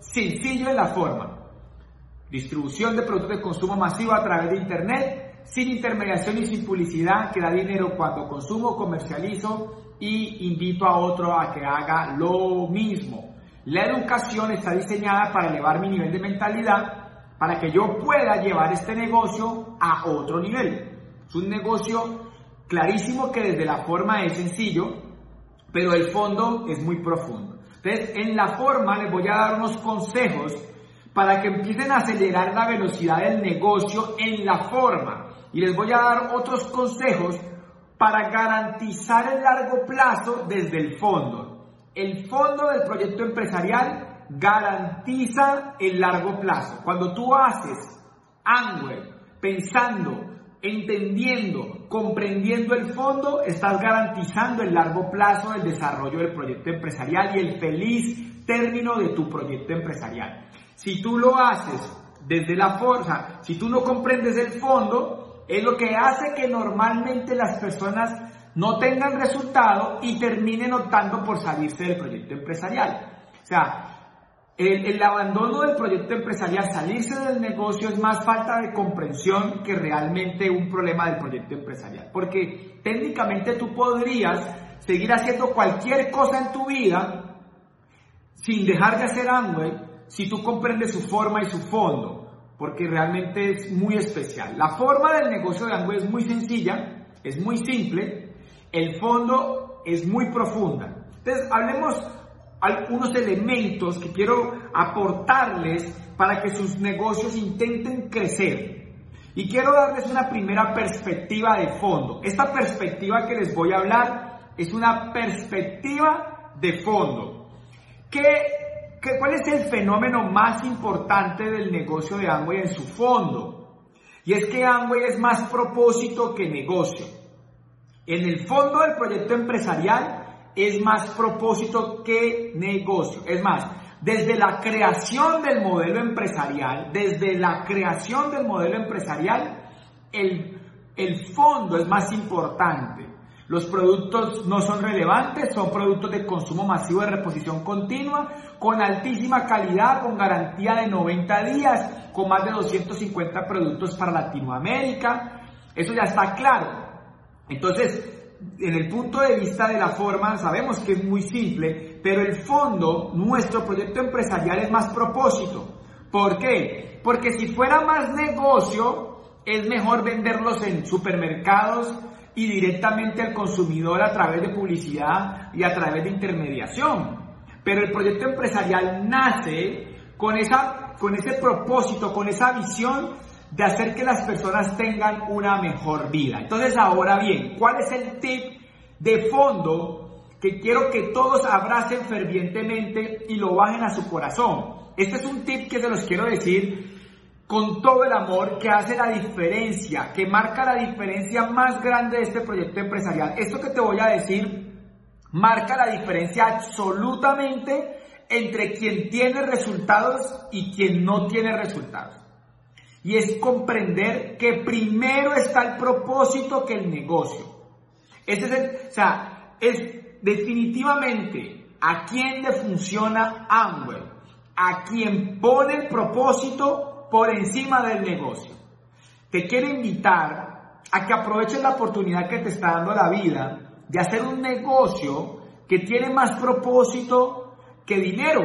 Sencillo en la forma. Distribución de productos de consumo masivo a través de Internet, sin intermediación y sin publicidad, que da dinero cuando consumo, comercializo y invito a otro a que haga lo mismo. La educación está diseñada para elevar mi nivel de mentalidad, para que yo pueda llevar este negocio a otro nivel. Es un negocio clarísimo que desde la forma es sencillo, pero el fondo es muy profundo. Entonces, en la forma les voy a dar unos consejos para que empiecen a acelerar la velocidad del negocio en la forma. Y les voy a dar otros consejos para garantizar el largo plazo desde el fondo. El fondo del proyecto empresarial garantiza el largo plazo. Cuando tú haces Angway pensando entendiendo, comprendiendo el fondo, estás garantizando el largo plazo del desarrollo del proyecto empresarial y el feliz término de tu proyecto empresarial. Si tú lo haces desde la fuerza, si tú no comprendes el fondo, es lo que hace que normalmente las personas no tengan resultado y terminen optando por salirse del proyecto empresarial. O sea, el, abandono del proyecto empresarial, salirse del negocio es más falta de comprensión que realmente un problema del proyecto empresarial. Porque técnicamente tú podrías seguir haciendo cualquier cosa en tu vida sin dejar de hacer Amway si tú comprendes su forma y su fondo, porque realmente es muy especial. La forma del negocio de Amway es muy sencilla, es muy simple, el fondo es muy profunda. Entonces, hablemos algunos elementos que quiero aportarles para que sus negocios intenten crecer. Y quiero darles una primera perspectiva de fondo. Esta perspectiva que les voy a hablar es una perspectiva de fondo. ¿Qué, qué, cuál es el fenómeno más importante del negocio de Amway en su fondo? Y es que Amway es más propósito que negocio. En el fondo del proyecto empresarial es más propósito que negocio. Es más, desde la creación del modelo empresarial, desde la creación del modelo empresarial, el, el fondo es más importante. Los productos no son relevantes, son productos de consumo masivo de reposición continua, con altísima calidad, con garantía de 90 días, con más de 250 productos para Latinoamérica. Eso ya está claro. Entonces, en el punto de vista de la forma, sabemos que es muy simple, pero el fondo, nuestro proyecto empresarial es más propósito. ¿Por qué? Porque si fuera más negocio, es mejor venderlos en supermercados y directamente al consumidor a través de publicidad y a través de intermediación. Pero el proyecto empresarial nace con, esa, con ese propósito, con esa visión de hacer que las personas tengan una mejor vida. Entonces, ahora bien, ¿cuál es el tip de fondo que quiero que todos abracen fervientemente y lo bajen a su corazón? Este es un tip que se los quiero decir con todo el amor que hace la diferencia, que marca la diferencia más grande de este proyecto empresarial. Esto que te voy a decir marca la diferencia absolutamente entre quien tiene resultados y quien no tiene resultados y es comprender que primero está el propósito que el negocio. Este es o sea, es definitivamente a quien le funciona Amway, a quien pone el propósito por encima del negocio. Te quiero invitar a que aproveches la oportunidad que te está dando la vida de hacer un negocio que tiene más propósito que dinero.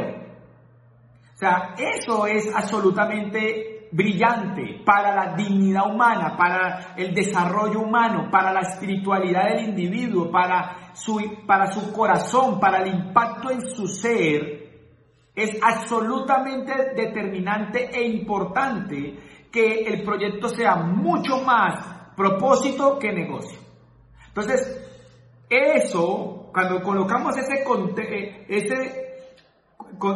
O sea, eso es absolutamente brillante para la dignidad humana, para el desarrollo humano, para la espiritualidad del individuo, para su, para su corazón, para el impacto en su ser, es absolutamente determinante e importante que el proyecto sea mucho más propósito que negocio. Entonces, eso, cuando colocamos ese, eh,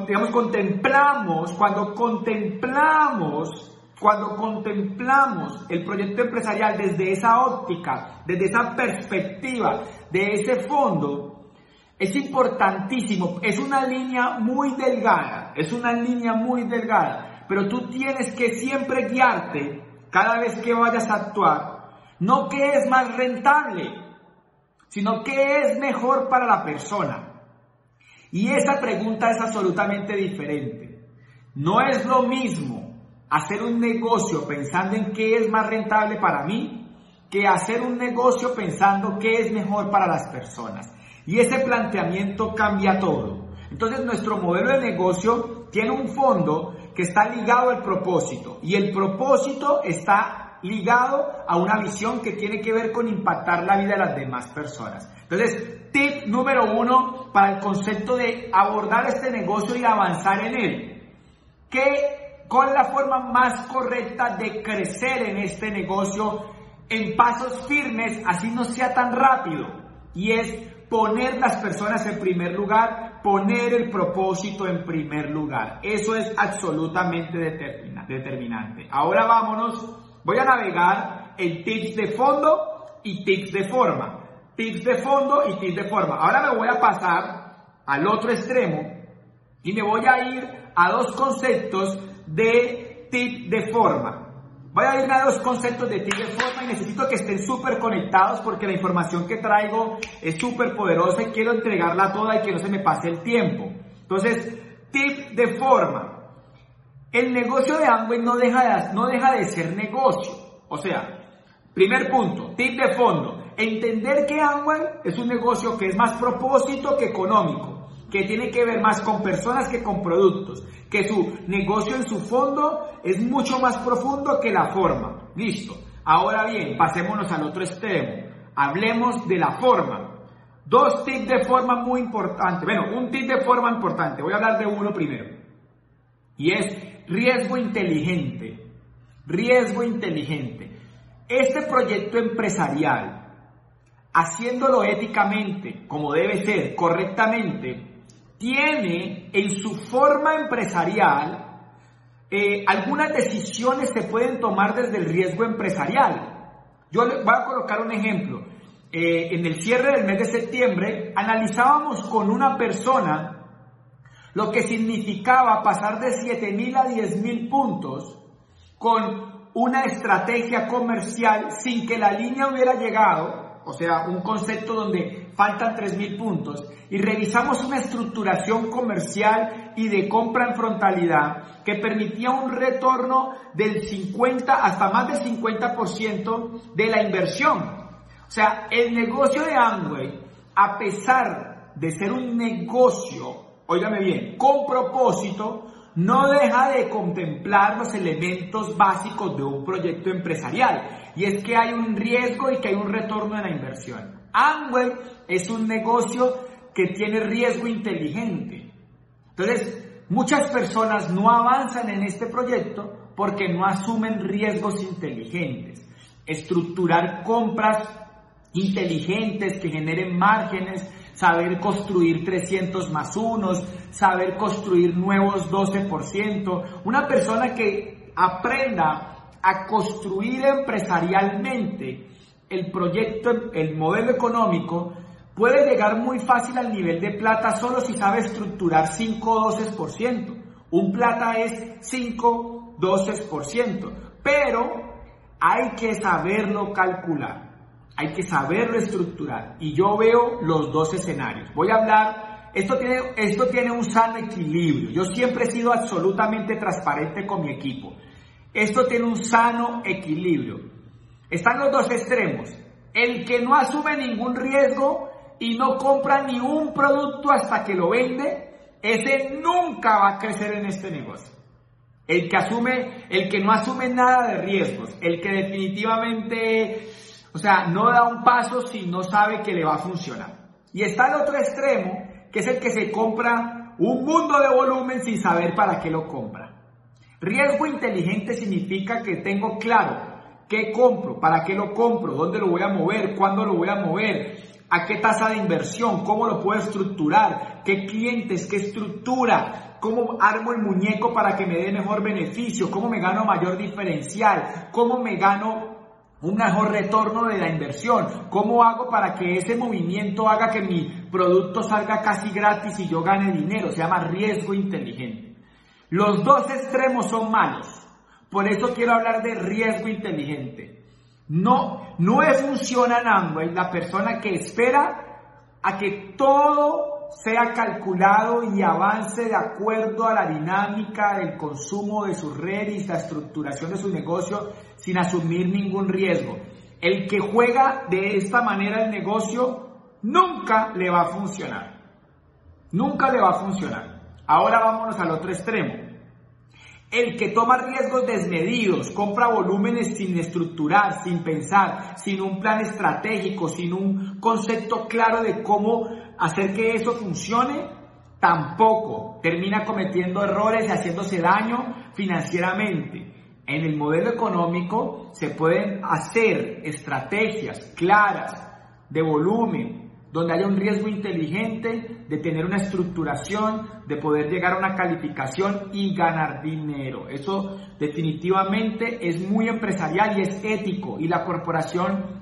digamos, contemplamos, cuando contemplamos, cuando contemplamos el proyecto empresarial desde esa óptica, desde esa perspectiva, de ese fondo, es importantísimo, es una línea muy delgada, es una línea muy delgada, pero tú tienes que siempre guiarte cada vez que vayas a actuar, no que es más rentable, sino que es mejor para la persona. Y esa pregunta es absolutamente diferente. No es lo mismo hacer un negocio pensando en qué es más rentable para mí que hacer un negocio pensando qué es mejor para las personas. Y ese planteamiento cambia todo. Entonces nuestro modelo de negocio tiene un fondo que está ligado al propósito y el propósito está ligado a una visión que tiene que ver con impactar la vida de las demás personas. Entonces, tip número uno para el concepto de abordar este negocio y avanzar en él. ¿Qué, ¿Cuál es la forma más correcta de crecer en este negocio en pasos firmes, así no sea tan rápido? Y es poner las personas en primer lugar, poner el propósito en primer lugar. Eso es absolutamente determinante. Ahora vámonos, voy a navegar en tips de fondo y tips de forma. Tips de fondo y tips de forma. Ahora me voy a pasar al otro extremo y me voy a ir a dos conceptos de tip de forma. Voy a ir a dos conceptos de tip de forma y necesito que estén súper conectados porque la información que traigo es súper poderosa y quiero entregarla toda y que no se me pase el tiempo. Entonces, tip de forma. El negocio de Amway no deja de, no deja de ser negocio. O sea, primer punto, tip de fondo. Entender que Amway es un negocio que es más propósito que económico que tiene que ver más con personas que con productos, que su negocio en su fondo es mucho más profundo que la forma. Listo. Ahora bien, pasémonos al otro extremo. Hablemos de la forma. Dos tips de forma muy importantes. Bueno, un tip de forma importante. Voy a hablar de uno primero. Y es riesgo inteligente. Riesgo inteligente. Este proyecto empresarial, haciéndolo éticamente, como debe ser, correctamente, tiene en su forma empresarial, eh, algunas decisiones se pueden tomar desde el riesgo empresarial. Yo voy a colocar un ejemplo. Eh, en el cierre del mes de septiembre analizábamos con una persona lo que significaba pasar de 7 mil a 10 mil puntos con una estrategia comercial sin que la línea hubiera llegado, o sea, un concepto donde faltan 3 mil puntos, y revisamos una estructuración comercial y de compra en frontalidad que permitía un retorno del 50 hasta más del 50% de la inversión. O sea, el negocio de Amway, a pesar de ser un negocio, óigame bien, con propósito, no deja de contemplar los elementos básicos de un proyecto empresarial. Y es que hay un riesgo y que hay un retorno de la inversión. Amway es un negocio que tiene riesgo inteligente. Entonces, muchas personas no avanzan en este proyecto porque no asumen riesgos inteligentes. Estructurar compras inteligentes que generen márgenes, saber construir 300 más unos, saber construir nuevos 12%. Una persona que aprenda a construir empresarialmente el proyecto, el modelo económico, puede llegar muy fácil al nivel de plata solo si sabe estructurar 5 12%. Un plata es 5 12%, pero hay que saberlo calcular, hay que saberlo estructurar. Y yo veo los dos escenarios. Voy a hablar, esto tiene, esto tiene un sano equilibrio. Yo siempre he sido absolutamente transparente con mi equipo. Esto tiene un sano equilibrio. Están los dos extremos. El que no asume ningún riesgo y no compra ni un producto hasta que lo vende, ese nunca va a crecer en este negocio. El que asume, el que no asume nada de riesgos, el que definitivamente, o sea, no da un paso si no sabe que le va a funcionar. Y está el otro extremo, que es el que se compra un mundo de volumen sin saber para qué lo compra. Riesgo inteligente significa que tengo claro qué compro, para qué lo compro, dónde lo voy a mover, cuándo lo voy a mover, a qué tasa de inversión, cómo lo puedo estructurar, qué clientes, qué estructura, cómo armo el muñeco para que me dé mejor beneficio, cómo me gano mayor diferencial, cómo me gano un mejor retorno de la inversión, cómo hago para que ese movimiento haga que mi producto salga casi gratis y yo gane dinero, se llama riesgo inteligente. Los dos extremos son malos, por eso quiero hablar de riesgo inteligente. No, no es funciona Amway la persona que espera a que todo sea calculado y avance de acuerdo a la dinámica del consumo de su red y la estructuración de su negocio sin asumir ningún riesgo. El que juega de esta manera el negocio nunca le va a funcionar. Nunca le va a funcionar. Ahora vámonos al otro extremo. El que toma riesgos desmedidos, compra volúmenes sin estructurar, sin pensar, sin un plan estratégico, sin un concepto claro de cómo hacer que eso funcione, tampoco termina cometiendo errores y haciéndose daño financieramente. En el modelo económico se pueden hacer estrategias claras de volumen, donde haya un riesgo inteligente de tener una estructuración, de poder llegar a una calificación y ganar dinero. Eso definitivamente es muy empresarial y es ético y la corporación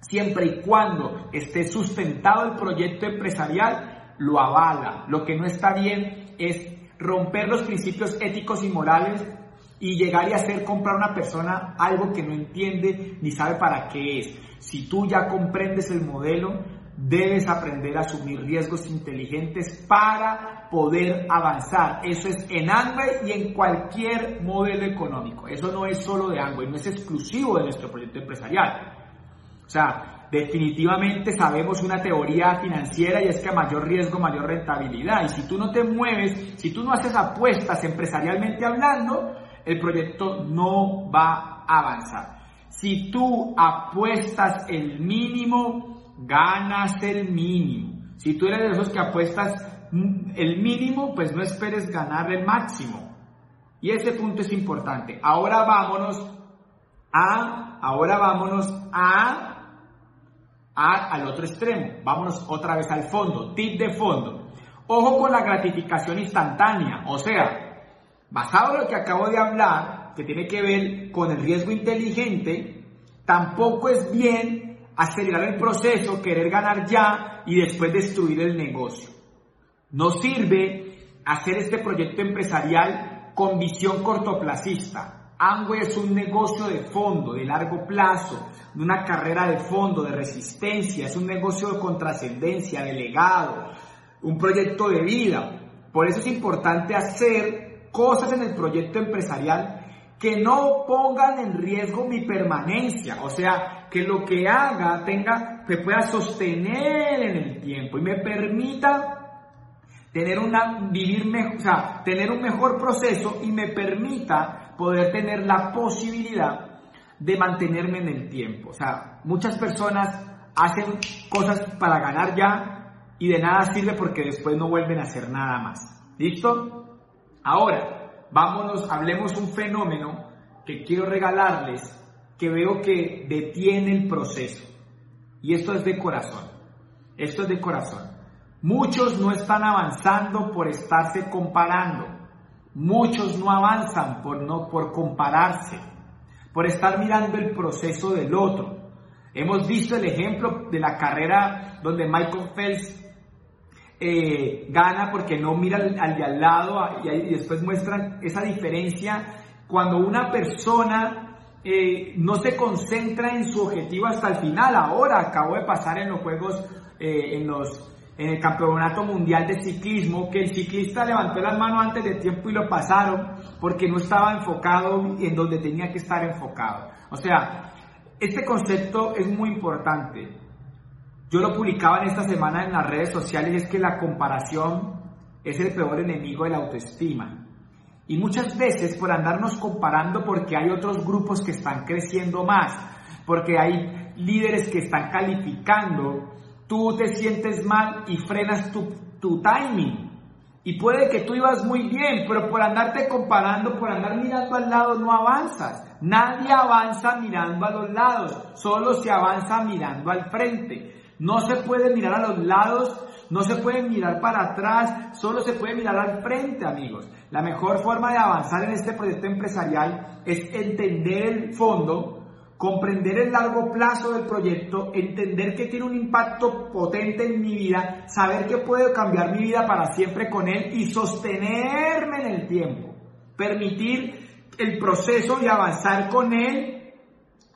siempre y cuando esté sustentado el proyecto empresarial lo avala. Lo que no está bien es romper los principios éticos y morales y llegar y hacer comprar a una persona algo que no entiende ni sabe para qué es. Si tú ya comprendes el modelo, Debes aprender a asumir riesgos inteligentes para poder avanzar. Eso es en Amway y en cualquier modelo económico. Eso no es solo de Amway, no es exclusivo de nuestro proyecto empresarial. O sea, definitivamente sabemos una teoría financiera y es que a mayor riesgo, mayor rentabilidad. Y si tú no te mueves, si tú no haces apuestas empresarialmente hablando, el proyecto no va a avanzar. Si tú apuestas el mínimo, ganas el mínimo. Si tú eres de esos que apuestas el mínimo, pues no esperes ganar el máximo. Y ese punto es importante. Ahora vámonos a, ahora vámonos a, a, al otro extremo. Vámonos otra vez al fondo. Tip de fondo. Ojo con la gratificación instantánea. O sea, basado en lo que acabo de hablar, que tiene que ver con el riesgo inteligente, tampoco es bien acelerar el proceso, querer ganar ya y después destruir el negocio. No sirve hacer este proyecto empresarial con visión cortoplacista. Amway es un negocio de fondo, de largo plazo, de una carrera de fondo, de resistencia, es un negocio con trascendencia, de legado, un proyecto de vida. Por eso es importante hacer cosas en el proyecto empresarial que no pongan en riesgo mi permanencia, o sea, que lo que haga tenga, que pueda sostener en el tiempo y me permita tener una, vivir mejor, o sea, tener un mejor proceso y me permita poder tener la posibilidad de mantenerme en el tiempo. O sea, muchas personas hacen cosas para ganar ya y de nada sirve porque después no vuelven a hacer nada más. ¿Listo? Ahora, vámonos, hablemos un fenómeno que quiero regalarles, que veo que detiene el proceso. Y esto es de corazón. Esto es de corazón. Muchos no están avanzando por estarse comparando. Muchos no avanzan por no por compararse, por estar mirando el proceso del otro. Hemos visto el ejemplo de la carrera donde Michael Phelps eh, gana porque no mira al, de al lado ah, y, después muestran esa diferencia cuando una persona eh, no se concentra en su objetivo hasta el final. Ahora acabo de pasar en los juegos, eh, en los en el campeonato mundial de ciclismo, que el ciclista levantó las manos antes de tiempo y lo pasaron porque no estaba enfocado en donde tenía que estar enfocado. O sea, este concepto es muy importante. Yo lo publicaba en esta semana en las redes sociales, es que la comparación es el peor enemigo de la autoestima. Y muchas veces por andarnos comparando porque hay otros grupos que están creciendo más, porque hay líderes que están calificando, tú te sientes mal y frenas tu, tu timing. Y puede que tú ibas muy bien, pero por andarte comparando, por andar mirando al lado, no avanzas. Nadie avanza mirando a los lados, solo se avanza mirando al frente. No se puede mirar a los lados, no se puede mirar para atrás, solo se puede mirar al frente, amigos. La mejor forma de avanzar en este proyecto empresarial es entender el fondo, comprender el largo plazo del proyecto, entender que tiene un impacto potente en mi vida, saber que puedo cambiar mi vida para siempre con él y sostenerme en el tiempo. Permitir el proceso y avanzar con él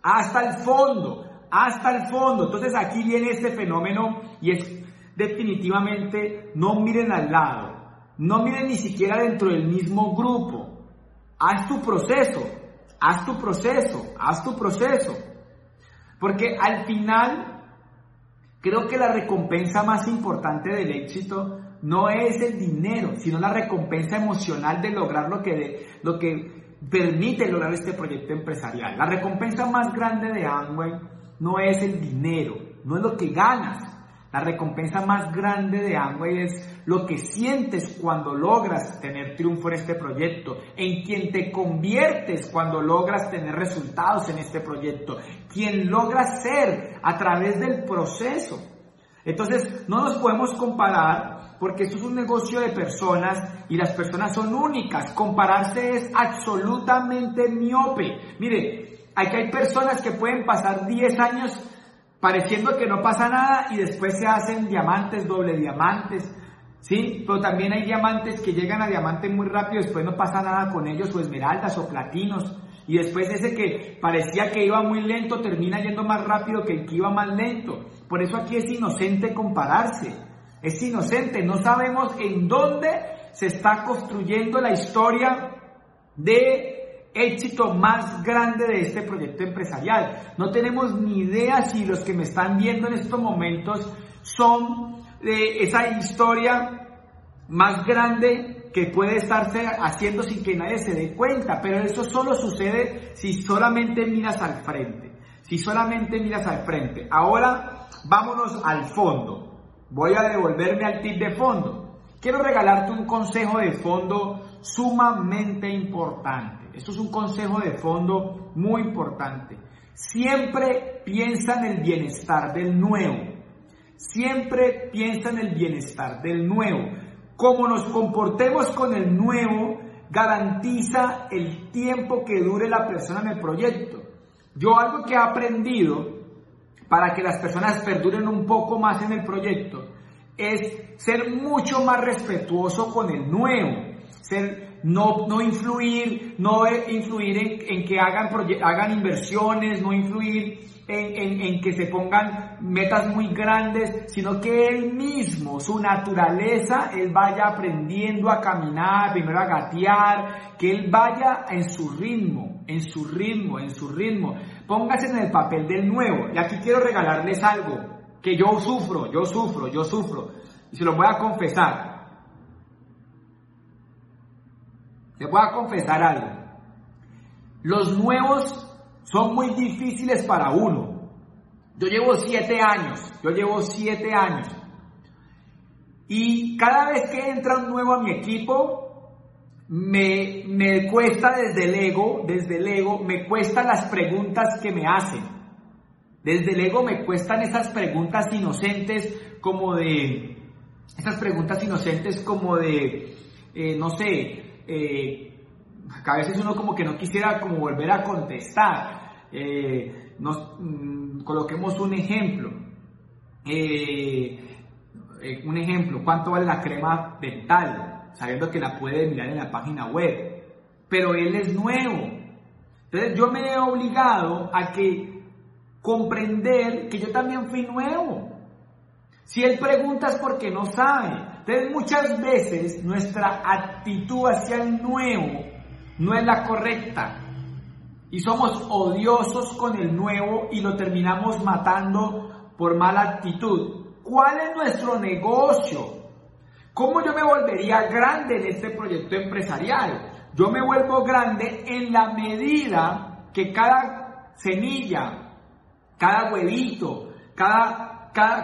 hasta el fondo hasta el fondo. Entonces aquí viene este fenómeno y es definitivamente no miren al lado, no miren ni siquiera dentro del mismo grupo. Haz tu proceso, haz tu proceso, haz tu proceso. Porque al final, creo que la recompensa más importante del éxito no es el dinero, sino la recompensa emocional de lograr lo que, lo que permite lograr este proyecto empresarial. La recompensa más grande de Amway no es el dinero, no es lo que ganas. La recompensa más grande de Amway es lo que sientes cuando logras tener triunfo en este proyecto, en quien te conviertes cuando logras tener resultados en este proyecto, quien logras ser a través del proceso. Entonces, no nos podemos comparar porque esto es un negocio de personas y las personas son únicas. Compararse es absolutamente miope. Mire, aquí hay personas que pueden pasar 10 años pareciendo que no pasa nada y después se hacen diamantes, doble diamantes, ¿sí? Pero también hay diamantes que llegan a diamante muy rápido, y después no pasa nada con ellos, o esmeraldas o platinos, y después ese que parecía que iba muy lento termina yendo más rápido que el que iba más lento. Por eso aquí es inocente compararse, es inocente, no sabemos en dónde se está construyendo la historia de éxito más grande de este proyecto empresarial. No tenemos ni idea si los que me están viendo en estos momentos son de esa historia más grande que puede estarse haciendo sin que nadie se dé cuenta, pero eso solo sucede si solamente miras al frente, si solamente miras al frente. Ahora vámonos al fondo. Voy a devolverme al tip de fondo. Quiero regalarte un consejo de fondo sumamente importante. Esto es un consejo de fondo muy importante. Siempre piensa en el bienestar del nuevo. Siempre piensa en el bienestar del nuevo. Como nos comportemos con el nuevo, garantiza el tiempo que dure la persona en el proyecto. Yo algo que he aprendido para que las personas perduren un poco más en el proyecto es ser mucho más respetuoso con el nuevo, no, no influir, no influir en, que hagan, hagan inversiones, no influir en, en, que se pongan metas muy grandes, sino que él mismo, su naturaleza, él vaya aprendiendo a caminar, primero a gatear, que él vaya en su ritmo, en su ritmo, en su ritmo. Póngase en el papel del nuevo. Y aquí quiero regalarles algo que yo sufro, yo sufro, yo sufro. Y se lo voy a confesar. Te voy a confesar algo. Los nuevos son muy difíciles para uno. Yo llevo siete años, yo llevo siete años. Y cada vez que entra un nuevo a mi equipo, me, me cuesta desde el ego, desde el ego, me cuestan las preguntas que me hacen. Desde el ego me cuestan esas preguntas inocentes como de, esas preguntas inocentes como de, eh, no sé, eh, a veces uno como que no quisiera como volver a contestar. Eh, nos, mm, coloquemos un ejemplo. Eh, un ejemplo, ¿cuánto vale la crema dental? Sabiendo que la puede mirar en la página web. Pero él es nuevo. Entonces yo me he obligado a que comprender que yo también fui nuevo. Si él pregunta es porque no sabe. Entonces muchas veces nuestra actitud hacia el nuevo no es la correcta y somos odiosos con el nuevo y lo terminamos matando por mala actitud. ¿Cuál es nuestro negocio? ¿Cómo yo me volvería grande en este proyecto empresarial? Yo me vuelvo grande en la medida que cada semilla, cada huevito, cada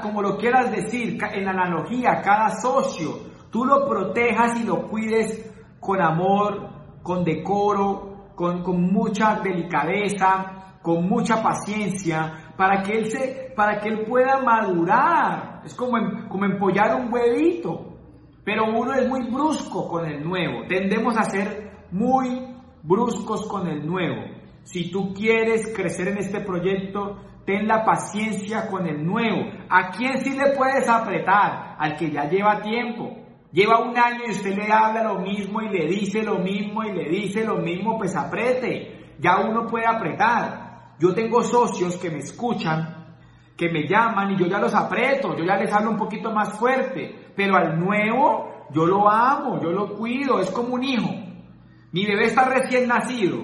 como lo quieras decir, en analogía, cada socio, tú lo protejas y lo cuides con amor, con decoro, con, mucha delicadeza, con mucha paciencia, para que él se, para que él pueda madurar. Es como, como empollar un huevito. Pero uno es muy brusco con el nuevo. Tendemos a ser muy bruscos con el nuevo. Si tú quieres crecer en este proyecto, ten la paciencia con el nuevo. ¿A quién sí le puedes apretar? Al que ya lleva tiempo. Lleva un año y usted le habla lo mismo y le dice lo mismo y le dice lo mismo, pues aprete. Ya uno puede apretar. Yo tengo socios que me escuchan que me llaman y yo ya los aprieto, yo ya les hablo un poquito más fuerte, pero al nuevo yo lo amo, yo lo cuido, es como un hijo. Mi bebé está recién nacido.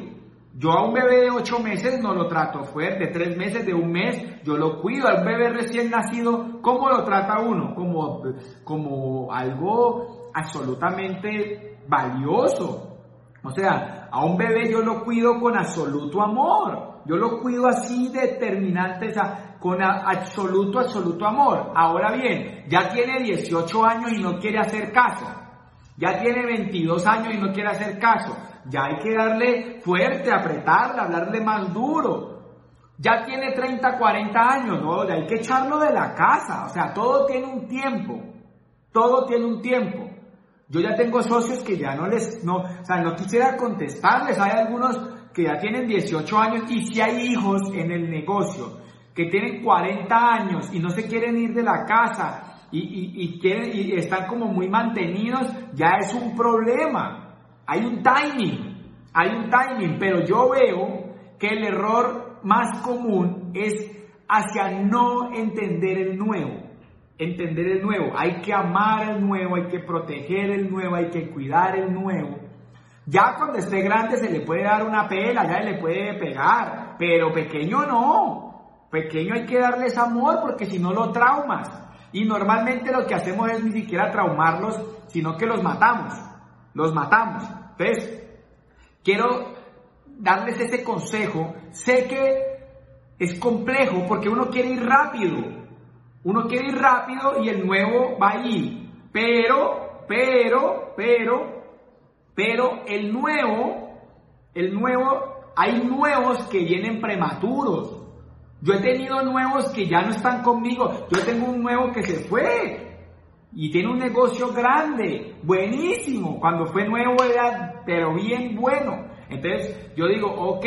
Yo a un bebé de ocho meses no lo trato fuerte, tres meses, de un mes, yo lo cuido. Al bebé recién nacido, ¿cómo lo trata uno? Como, como algo absolutamente valioso. O sea, a un bebé yo lo cuido con absoluto amor. Yo lo cuido así determinante, o con absoluto, absoluto amor. Ahora bien, ya tiene 18 años y no quiere hacer caso. Ya tiene 22 años y no quiere hacer caso. Ya hay que darle fuerte, apretarle, hablarle más duro. Ya tiene 30, 40 años, no, ya hay que echarlo de la casa. O sea, todo tiene un tiempo. Todo tiene un tiempo. Yo ya tengo socios que ya no les, no, o sea, no quisiera contestarles. Hay algunos que ya tienen 18 años y si hay hijos en el negocio que tienen 40 años y no se quieren ir de la casa y, quieren, y están como muy mantenidos, ya es un problema. Hay un timing, hay un timing, pero yo veo que el error más común es hacia no entender el nuevo. Entender el nuevo. Hay que amar el nuevo, hay que proteger el nuevo, hay que cuidar el nuevo. Ya cuando esté grande se le puede dar una pela, ya le puede pegar, pero pequeño no. Pequeño hay que darles amor porque si no lo traumas. Y normalmente lo que hacemos es ni siquiera traumarlos, sino que los matamos. Los matamos. Entonces, quiero darles este consejo. Sé que es complejo porque uno quiere ir rápido. Uno quiere ir rápido y el nuevo va a ir. Pero, pero, pero, pero el nuevo, el nuevo, hay nuevos que vienen prematuros. Yo he tenido nuevos que ya no están conmigo. Yo tengo un nuevo que se fue y tiene un negocio grande, buenísimo. Cuando fue nuevo era, pero bien bueno. Entonces yo digo, ok,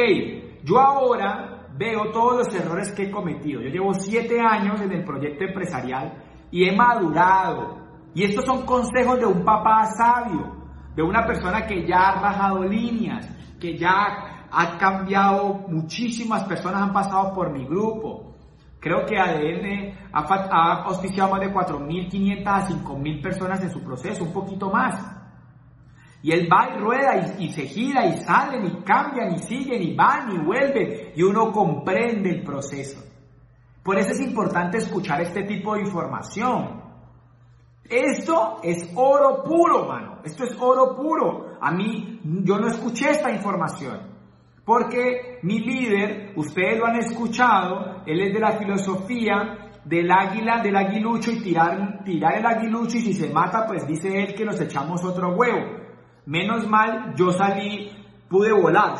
yo ahora veo todos los errores que he cometido. Yo llevo siete años en el proyecto empresarial y he madurado. Y estos son consejos de un papá sabio, de una persona que ya ha rajado líneas, que ya ha cambiado, muchísimas personas han pasado por mi grupo. Creo que ADN ha, auspiciado más de 4.500 a 5.000 personas en su proceso, un poquito más. Y él va y rueda y, se gira y salen y cambian y siguen y van y vuelven y uno comprende el proceso. Por eso es importante escuchar este tipo de información. Esto es oro puro, mano. Esto es oro puro. A mí, yo no escuché esta información. Porque mi líder, ustedes lo han escuchado, él es de la filosofía del águila, del aguilucho y tirar, el aguilucho y si se mata, pues dice él que nos echamos otro huevo. Menos mal, yo salí, pude volar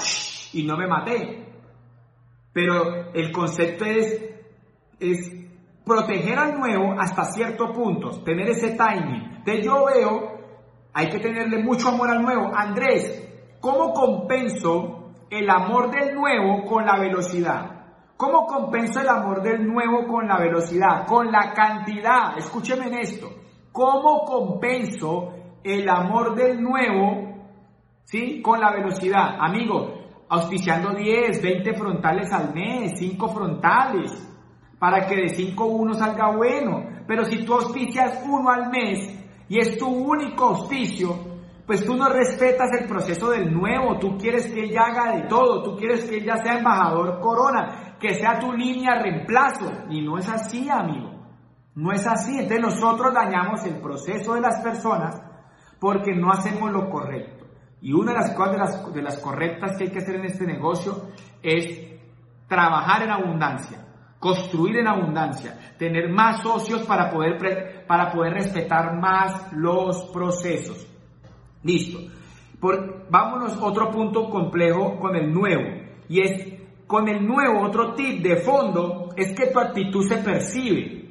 y no me maté. Pero el concepto es, es proteger al nuevo hasta cierto punto, tener ese timing. Entonces yo veo, hay que tenerle mucho amor al nuevo. Andrés, ¿cómo compenso el amor del nuevo con la velocidad. ¿Cómo compenso el amor del nuevo con la velocidad? Con la cantidad. Escúcheme en esto. ¿Cómo compenso el amor del nuevo, sí, con la velocidad? Amigo, auspiciando 10, 20 frontales al mes, 5 frontales, para que de 5 uno salga bueno. Pero si tú auspicias uno al mes y es tu único auspicio, pues tú no respetas el proceso del nuevo, tú quieres que ella haga de todo, tú quieres que ella sea embajador corona, que sea tu línea reemplazo. Y no es así, amigo. No es así. Entonces nosotros dañamos el proceso de las personas porque no hacemos lo correcto. Y una de las cosas de las, de las correctas que hay que hacer en este negocio es trabajar en abundancia, construir en abundancia, tener más socios para poder, para poder respetar más los procesos. Listo. Por, vámonos otro punto complejo con el nuevo. Y es, con el nuevo, otro tip de fondo es que tu actitud se percibe.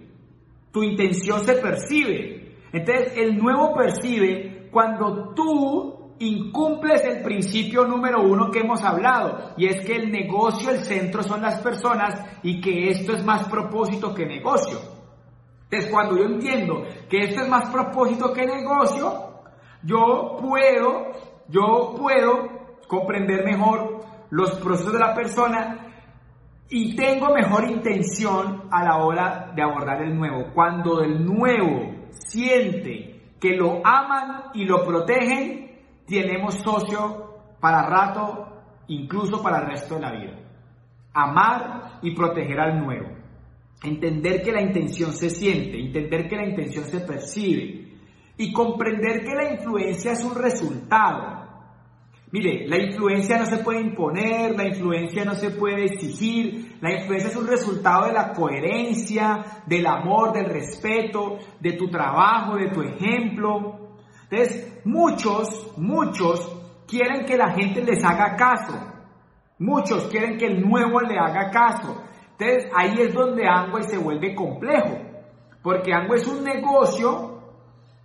Tu intención se percibe. Entonces, el nuevo percibe cuando tú incumples el principio número uno que hemos hablado, y es que el negocio, el centro son las personas y que esto es más propósito que negocio. Entonces, cuando yo entiendo que esto es más propósito que negocio, yo puedo, yo puedo comprender mejor los procesos de la persona y tengo mejor intención a la hora de abordar el nuevo. Cuando el nuevo siente que lo aman y lo protegen, tenemos socio para rato, incluso para el resto de la vida. Amar y proteger al nuevo. Entender que la intención se siente, entender que la intención se percibe y comprender que la influencia es un resultado Mire, la influencia no se puede imponer, la influencia no se puede exigir, la influencia es un resultado de la coherencia, del amor, del respeto, de tu trabajo, de tu ejemplo. Entonces, muchos, muchos quieren que la gente les haga caso. Muchos quieren que el nuevo le haga caso. Entonces, ahí es donde Angway se vuelve complejo. Porque Angway es un negocio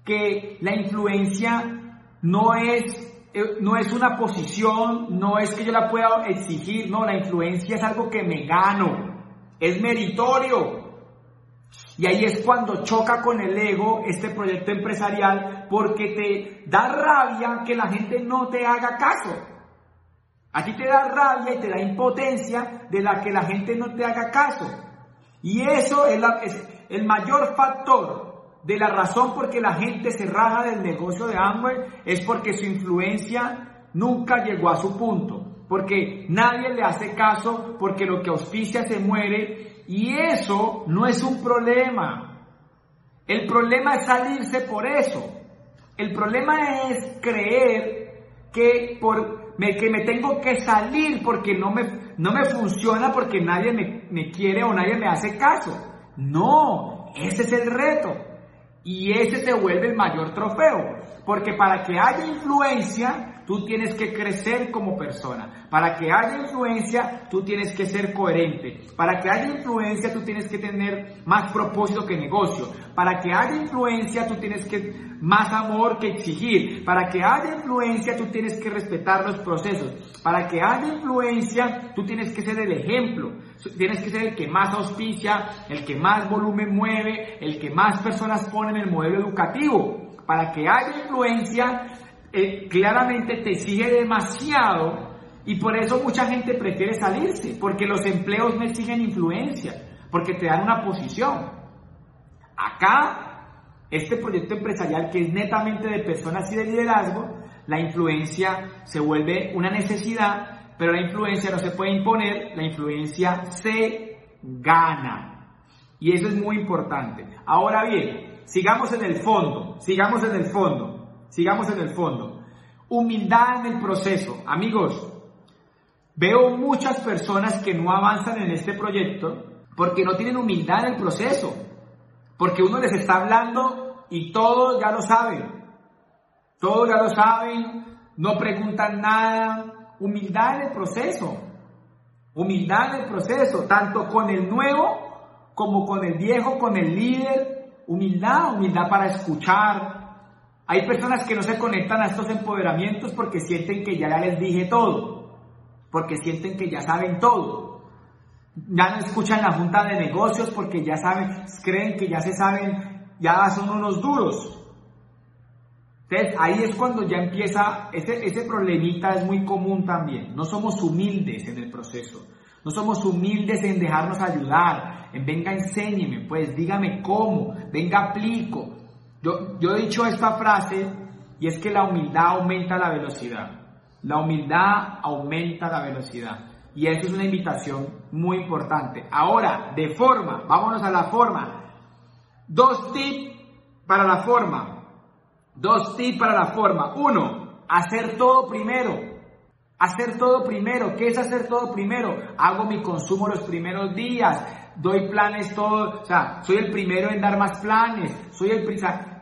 que la influencia no es eh, no es una posición, no es que yo la pueda exigir, no, la influencia es algo que me gano, es meritorio. Y ahí es cuando choca con el ego este proyecto empresarial porque te da rabia que la gente no te haga caso. A ti te da rabia y te da impotencia de la que la gente no te haga caso. Y eso es, es el mayor factor de la razón por que la gente se raja del negocio de Amway es porque su influencia nunca llegó a su punto, porque nadie le hace caso, porque lo que auspicia se muere y eso no es un problema. El problema es salirse por eso. El problema es creer que, por, me, que me tengo que salir porque no me, no me funciona, porque nadie me, me quiere o nadie me hace caso. No, ese es el reto. Y ese se vuelve el mayor trofeo. Porque para que haya influencia, tú tienes que crecer como persona. Para que haya influencia, tú tienes que ser coherente. Para que haya influencia, tú tienes que tener más propósito que negocio. Para que haya influencia, tú tienes que más amor que exigir. Para que haya influencia, tú tienes que respetar los procesos. Para que haya influencia, tú tienes que ser el ejemplo. Tienes que ser el que más auspicia, el que más volumen mueve, el que más personas pone en el modelo educativo. Para que haya influencia, eh, claramente te exige demasiado y por eso mucha gente prefiere salirse, porque los empleos no exigen influencia, porque te dan una posición. Acá, este proyecto empresarial que es netamente de personas y de liderazgo, la influencia se vuelve una necesidad pero la influencia no se puede imponer, la influencia se gana. Y eso es muy importante. Ahora bien, sigamos en el fondo, sigamos en el fondo, sigamos en el fondo. Humildad en el proceso. Amigos, veo muchas personas que no avanzan en este proyecto porque no tienen humildad en el proceso. Porque uno les está hablando y todos ya lo saben. Todos ya lo saben, no preguntan nada, Humildad en el proceso. Humildad en el proceso, tanto con el nuevo como con el viejo, con el líder. Humildad, humildad para escuchar. Hay personas que no se conectan a estos empoderamientos porque sienten que ya les dije todo, porque sienten que ya saben todo. Ya no escuchan la junta de negocios porque ya saben, creen que ya se saben, ya son unos duros. Entonces ahí es cuando ya empieza, ese, ese problemita es muy común también. No somos humildes en el proceso. No somos humildes en dejarnos ayudar, en venga enséñeme, pues dígame cómo, venga aplico. Yo, he dicho esta frase y es que la humildad aumenta la velocidad. La humildad aumenta la velocidad. Y eso es una invitación muy importante. Ahora, de forma, vámonos a la forma. Dos tips para la forma. Dos tips para la forma. Uno, hacer todo primero. Hacer todo primero. ¿Qué es hacer todo primero? Hago mi consumo los primeros días. Doy planes todo. O sea, soy el primero en dar más planes. Soy el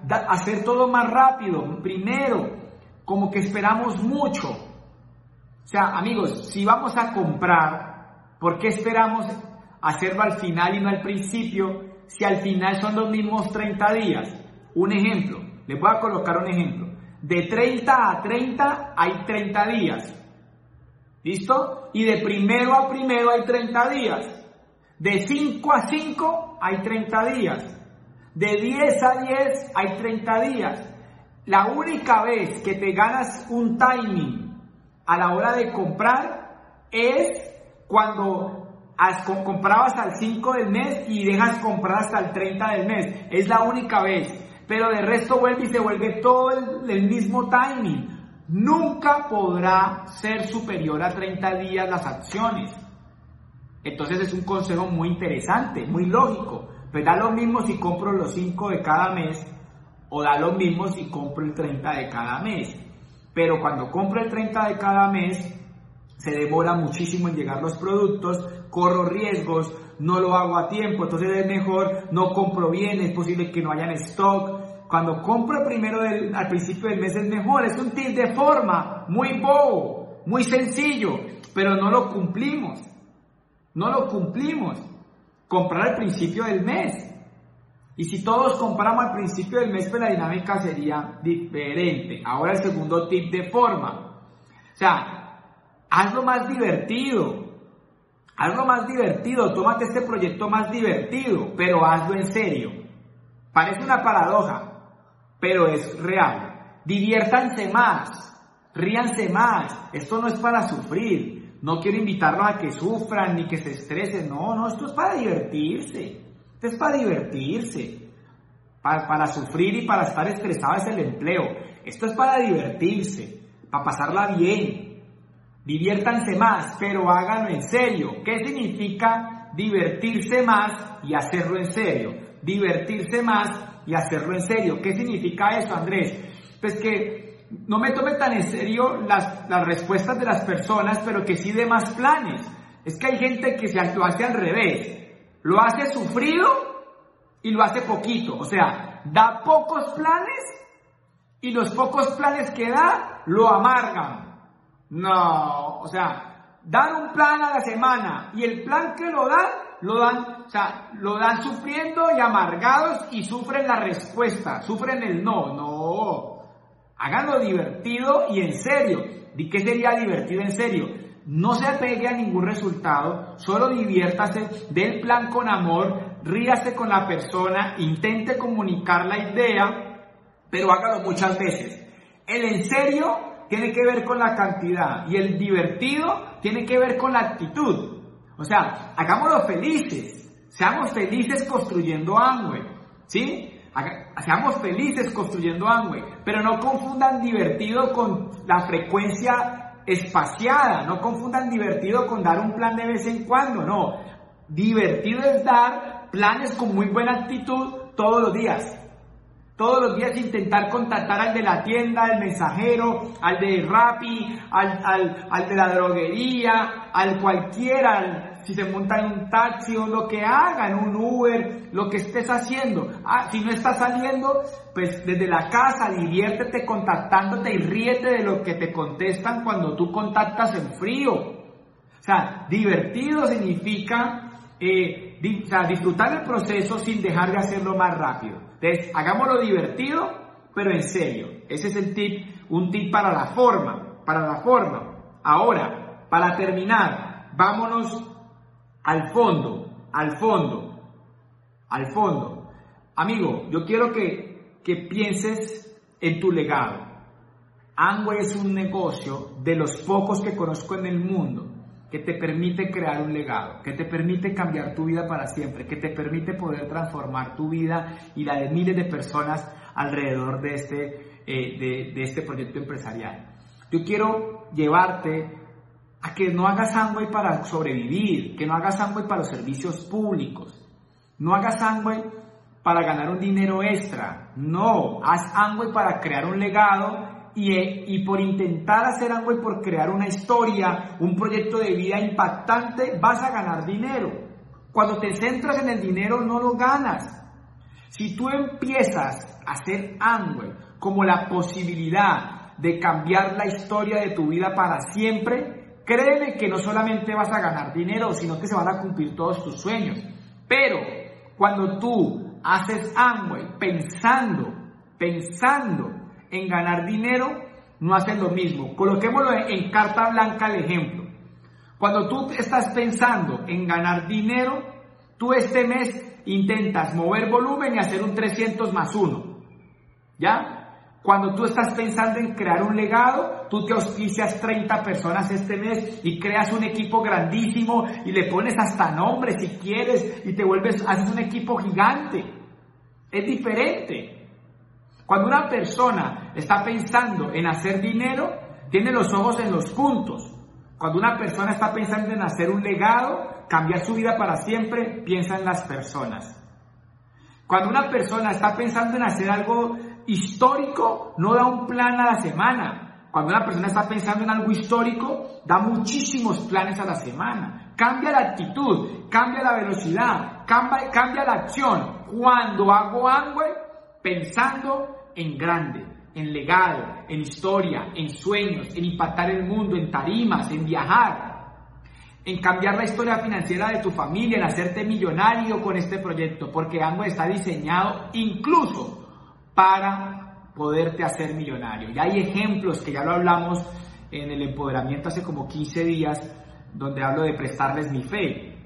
hacer todo más rápido. Primero. Como que esperamos mucho. O sea, amigos, si vamos a comprar, ¿por qué esperamos hacerlo al final y no al principio? Si al final son los mismos 30 días. Un ejemplo. Les voy a colocar un ejemplo. De 30 a 30 hay 30 días. ¿Listo? Y de primero a primero hay 30 días. De 5 a 5 hay 30 días. De 10 a 10 hay 30 días. La única vez que te ganas un timing a la hora de comprar es cuando comprabas al 5 del mes y dejas comprar hasta el 30 del mes. Es la única vez. Pero de resto vuelve y se vuelve todo el, mismo timing. Nunca podrá ser superior a 30 días las acciones. Entonces es un consejo muy interesante, muy lógico. Pues da lo mismo si compro los 5 de cada mes o da lo mismo si compro el 30 de cada mes. Pero cuando compro el 30 de cada mes, se demora muchísimo en llegar los productos, corro riesgos, no lo hago a tiempo, entonces es mejor, no compro bien, es posible que no haya en stock. Cuando compro primero al principio del mes es mejor, es un tip de forma, muy bobo, muy sencillo, pero no lo cumplimos. No lo cumplimos. Comprar al principio del mes. Y si todos compramos al principio del mes, pues la dinámica sería diferente. Ahora el segundo tip de forma. O sea, hazlo más divertido. Hazlo más divertido. Tómate este proyecto más divertido, pero hazlo en serio. Parece una paradoja, pero es real. Diviértanse más. Ríanse más. Esto no es para sufrir. No quiero invitarlos a que sufran ni que se estresen. No, no, esto es para divertirse. Esto es para divertirse. Para, para sufrir y para estar estresado es el empleo. Esto es para divertirse, para pasarla bien. Diviértanse más, pero háganlo en serio. ¿Qué significa divertirse más y hacerlo en serio? Divertirse más y hacerlo en serio. ¿Qué significa eso, Andrés? Pues que no me tome tan en serio las, las respuestas de las personas, pero que sí de más planes. Es que hay gente que se lo hace al revés lo hace sufrido y lo hace poquito. O sea, da pocos planes y los pocos planes que da lo amargan. No, o sea, dan un plan a la semana y el plan que lo dan, lo dan, o sea, lo dan sufriendo y amargados y sufren la respuesta, sufren el no, no. Háganlo divertido y en serio. ¿Y qué sería divertido en serio? no se apegue a ningún resultado, solo diviértase del plan con amor, ríase con la persona, intente comunicar la idea, pero hágalo muchas veces. El en serio tiene que ver con la cantidad y el divertido tiene que ver con la actitud. O sea, hagámoslo felices, seamos felices construyendo Amway, ¿sí? Seamos felices construyendo Amway, pero no confundan divertido con la frecuencia espaciada. No confundan divertido con dar un plan de vez en cuando, no. Divertido es dar planes con muy buena actitud todos los días. Todos los días intentar contactar al de la tienda, al mensajero, al de Rappi, al, al de la droguería, al cualquiera, si se monta en un taxi o lo que haga, en un Uber, lo que estés haciendo. Ah, si no estás saliendo, pues desde la casa diviértete contactándote y ríete de lo que te contestan cuando tú contactas en frío. O sea, divertido significa eh, disfrutar el proceso sin dejar de hacerlo más rápido. Entonces, hagámoslo divertido, pero en serio. Ese es el tip, un tip para la forma, para la forma. Ahora, para terminar, vámonos al fondo, al fondo, al fondo. Amigo, yo quiero que, que pienses en tu legado. Amway es un negocio de los pocos que conozco en el mundo que te permite crear un legado, que te permite cambiar tu vida para siempre, que te permite poder transformar tu vida y la de miles de personas alrededor de este, eh, de, de este proyecto empresarial. Yo quiero llevarte a que no hagas Amway para sobrevivir, que no hagas Amway para los servicios públicos, no hagas Amway para ganar un dinero extra, no, haz Amway para crear un legado y, y por intentar hacer Amway por crear una historia, un proyecto de vida impactante, vas a ganar dinero. Cuando te centras en el dinero no lo ganas. Si tú empiezas a hacer Amway como la posibilidad de cambiar la historia de tu vida para siempre, Créeme que no solamente vas a ganar dinero, sino que se van a cumplir todos tus sueños. Pero cuando tú haces Amway pensando, pensando en ganar dinero, no haces lo mismo. Coloquémoslo en carta blanca el ejemplo. Cuando tú estás pensando en ganar dinero, tú este mes intentas mover volumen y hacer un 300 más 1. ¿Ya? Cuando tú estás pensando en crear un legado, tú te auspicias 30 personas este mes y creas un equipo grandísimo y le pones hasta nombre si quieres y te vuelves, haces un equipo gigante. Es diferente. Cuando una persona está pensando en hacer dinero, tiene los ojos en los puntos. Cuando una persona está pensando en hacer un legado, cambiar su vida para siempre, piensa en las personas. Cuando una persona está pensando en hacer algo histórico, no da un plan a la semana. Cuando una persona está pensando en algo histórico, da muchísimos planes a la semana. Cambia la actitud, cambia la velocidad, cambia, cambia la acción. Cuando hago algo, pensando en grande en legado, en historia, en sueños, en impactar el mundo, en tarimas, en viajar, en cambiar la historia financiera de tu familia, en hacerte millonario con este proyecto, porque Amway está diseñado incluso para poderte hacer millonario. Y hay ejemplos que ya lo hablamos en el empoderamiento hace como 15 días, donde hablo de prestarles mi fe.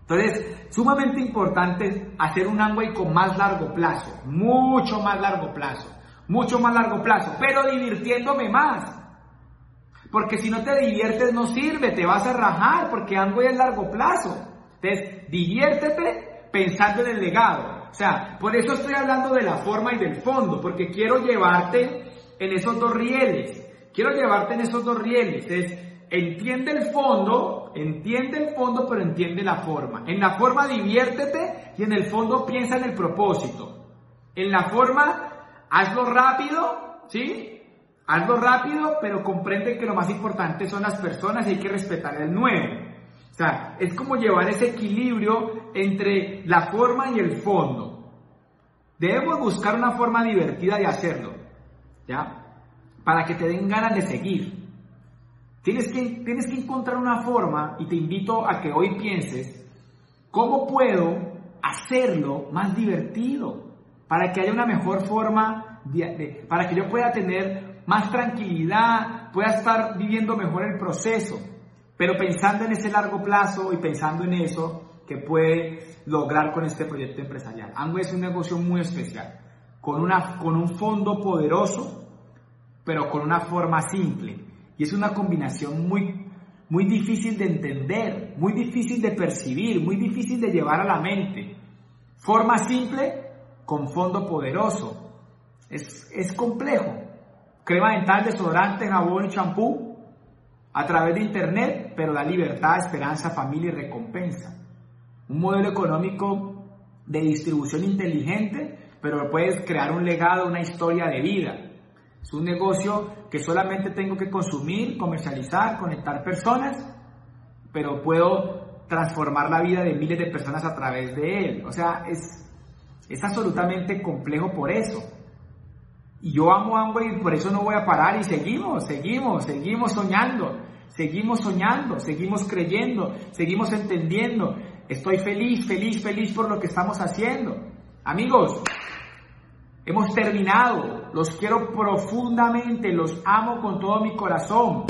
Entonces, sumamente importante hacer un Amway con más largo plazo, mucho más largo plazo mucho más largo plazo, pero divirtiéndome más. Porque si no te diviertes no sirve, te vas a rajar porque algo es largo plazo. Entonces, diviértete pensando en el legado. O sea, por eso estoy hablando de la forma y del fondo, porque quiero llevarte en esos dos rieles. Quiero llevarte en esos dos rieles. Es, entiende el fondo, entiende el fondo, pero entiende la forma. En la forma diviértete y en el fondo piensa en el propósito. En la forma hazlo rápido, ¿sí? Hazlo rápido, pero comprende que lo más importante son las personas y hay que respetar el nuevo. O sea, es como llevar ese equilibrio entre la forma y el fondo. Debemos buscar una forma divertida de hacerlo, ¿ya? Para que te den ganas de seguir. Tienes que, tienes que encontrar una forma y te invito a que hoy pienses, ¿cómo puedo hacerlo más divertido? para que haya una mejor forma, para que yo pueda tener más tranquilidad, pueda estar viviendo mejor el proceso, pero pensando en ese largo plazo y pensando en eso que puede lograr con este proyecto empresarial. Ango es un negocio muy especial, con, una, con un fondo poderoso, pero con una forma simple. Y es una combinación muy, muy difícil de entender, muy difícil de percibir, muy difícil de llevar a la mente. Forma simple, con fondo poderoso. Es, es complejo. Crema dental, desodorante, jabón y champú a través de internet, pero da libertad, esperanza, familia y recompensa. Un modelo económico de distribución inteligente, pero puedes crear un legado, una historia de vida. Es un negocio que solamente tengo que consumir, comercializar, conectar personas, pero puedo transformar la vida de miles de personas a través de él. O sea, es, es absolutamente complejo por eso. Yo amo Amway y por eso no voy a parar y seguimos, seguimos, seguimos soñando, seguimos soñando, seguimos creyendo, seguimos entendiendo. Estoy feliz, feliz, feliz por lo que estamos haciendo. Amigos, hemos terminado. Los quiero profundamente, los amo con todo mi corazón.